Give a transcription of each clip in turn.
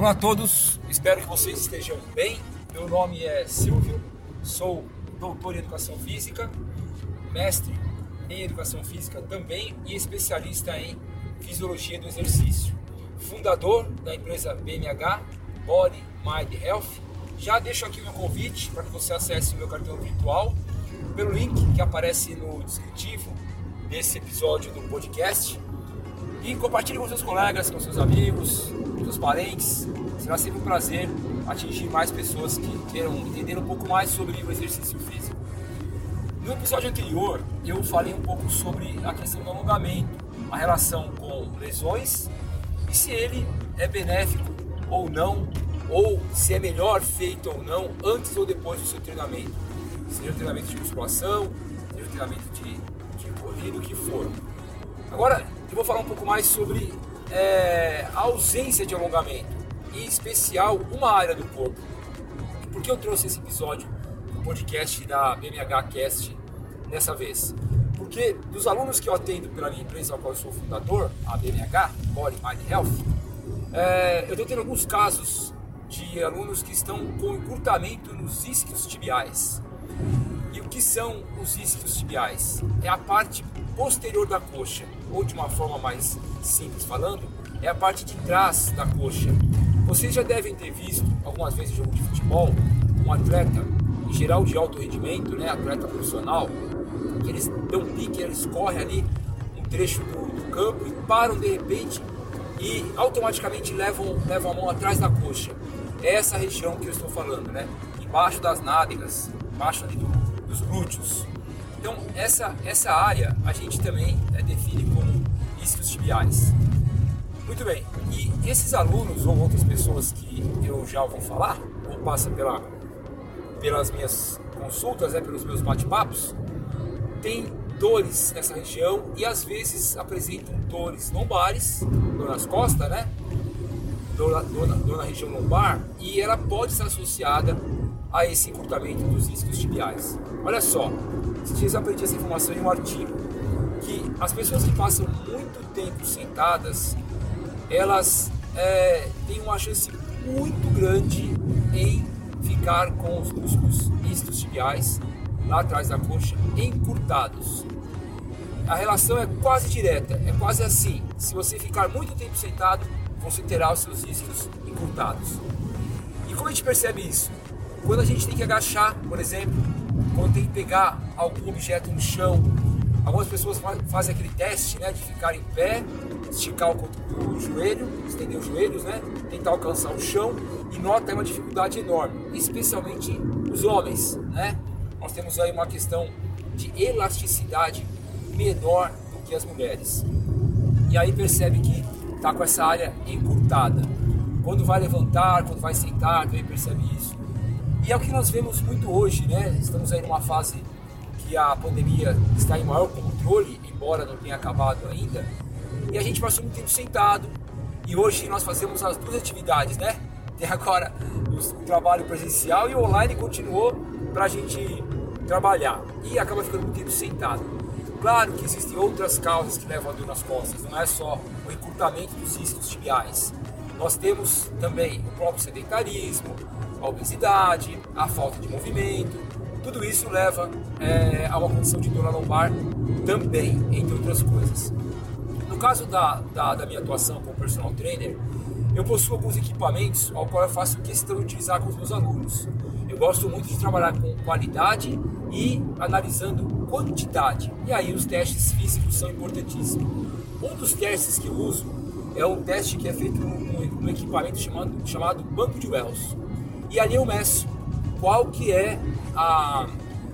Olá a todos, espero que vocês estejam bem. Meu nome é Silvio, sou doutor em Educação Física, mestre em Educação Física também e especialista em Fisiologia do Exercício. Fundador da empresa BMH, Body Mind Health. Já deixo aqui meu convite para que você acesse o meu cartão virtual pelo link que aparece no descritivo desse episódio do podcast e compartilhe com seus colegas, com seus amigos, seus parentes. Será sempre um prazer atingir mais pessoas que queiram entender um pouco mais sobre o exercício físico. No episódio anterior, eu falei um pouco sobre a questão do alongamento, a relação com lesões e se ele é benéfico ou não, ou se é melhor feito ou não antes ou depois do seu treinamento. Seja treinamento de musculação, seja treinamento de, de corrida, o que for. Agora, eu vou falar um pouco mais sobre é, a ausência de alongamento, em especial uma área do corpo. Por que eu trouxe esse episódio no podcast da BMH Cast dessa vez? Porque dos alunos que eu atendo pela minha empresa, a qual eu sou fundador, a BMH, Body Mind Health, é, eu estou tendo alguns casos de alunos que estão com encurtamento nos isquios tibiais. E o que são os isquios tibiais? É a parte posterior da coxa, ou de uma forma mais simples falando, é a parte de trás da coxa. Vocês já devem ter visto algumas vezes em jogo de futebol um atleta, em geral de alto rendimento, né, atleta profissional, que eles dão pique, eles correm ali um trecho do, do campo e param de repente e automaticamente levam, levam a mão atrás da coxa. É essa região que eu estou falando, né? Embaixo das nádegas, embaixo ali do, dos glúteos. Então, essa, essa área a gente também é, define como isquios tibiais. Muito bem, e esses alunos ou outras pessoas que eu já ouvi falar, ou passa pela, pelas minhas consultas, né, pelos meus bate-papos, têm dores nessa região e às vezes apresentam dores lombares, dor nas costas, né? Dor, dor, dor na região lombar, e ela pode estar associada a esse encurtamento dos isquios tibiais. Olha só, esses dias aprendi essa informação em um artigo, que as pessoas que passam muito tempo sentadas, elas é, têm uma chance muito grande em ficar com os músculos isquios tibiais lá atrás da coxa encurtados. A relação é quase direta, é quase assim. Se você ficar muito tempo sentado, você terá os seus isquios encurtados. E como a gente percebe isso? Quando a gente tem que agachar, por exemplo, quando tem que pegar algum objeto no chão, algumas pessoas fazem aquele teste né, de ficar em pé, esticar o, o joelho, estender os joelhos, né, tentar alcançar o chão e nota uma dificuldade enorme, especialmente os homens. Né? Nós temos aí uma questão de elasticidade menor do que as mulheres. E aí percebe que está com essa área encurtada. Quando vai levantar, quando vai sentar, também percebe isso. E é o que nós vemos muito hoje, né? Estamos aí numa fase que a pandemia está em maior controle, embora não tenha acabado ainda. E a gente passou muito tempo sentado. E hoje nós fazemos as duas atividades, né? Tem agora o trabalho presencial e o online continuou para a gente trabalhar. E acaba ficando muito tempo sentado. Claro que existem outras causas que levam a dor nas costas, não é só o encurtamento dos isquios tibiais. Nós temos também o próprio sedentarismo, a obesidade, a falta de movimento, tudo isso leva é, a uma condição de dor lombar também, entre outras coisas. No caso da, da, da, minha atuação como personal trainer, eu possuo alguns equipamentos ao qual eu faço questão de utilizar com os meus alunos. Eu gosto muito de trabalhar com qualidade e analisando quantidade. E aí os testes físicos são importantíssimos. Um dos testes que eu uso é um teste que é feito num, equipamento chamado, chamado banco de Wells. E ali eu meço qual que é a,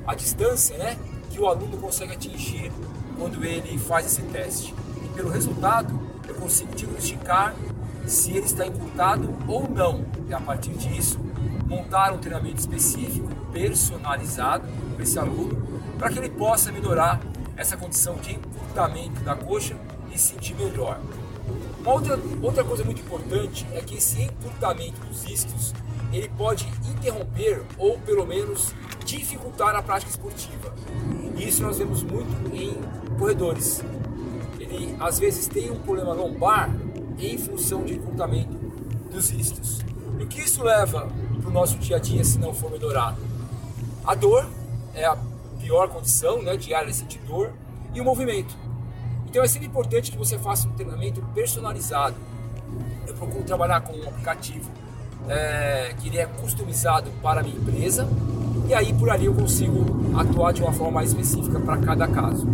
a distância né, que o aluno consegue atingir quando ele faz esse teste. E pelo resultado eu consigo diagnosticar se ele está encurtado ou não. E a partir disso, montar um treinamento específico, personalizado para esse aluno, para que ele possa melhorar essa condição de encurtamento da coxa e se sentir melhor. Uma outra, outra coisa muito importante é que esse encurtamento dos isquios ele pode interromper ou pelo menos dificultar a prática esportiva. Isso nós vemos muito em corredores. Ele às vezes tem um problema lombar em função de encurtamento dos isquios. E o que isso leva para o nosso dia a dia se não for melhorado? A dor é a pior condição né, diária de dor e o movimento. Então é sempre importante que você faça um treinamento personalizado. Eu procuro trabalhar com um aplicativo é, que ele é customizado para a minha empresa e aí por ali eu consigo atuar de uma forma mais específica para cada caso.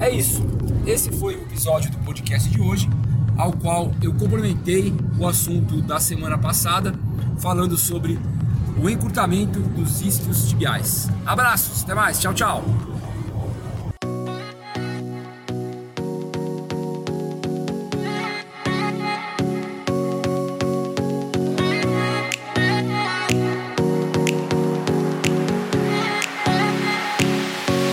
É isso. Esse foi o episódio do podcast de hoje, ao qual eu complementei o assunto da semana passada, falando sobre o encurtamento dos isquios tibiais. Abraços, até mais, tchau, tchau.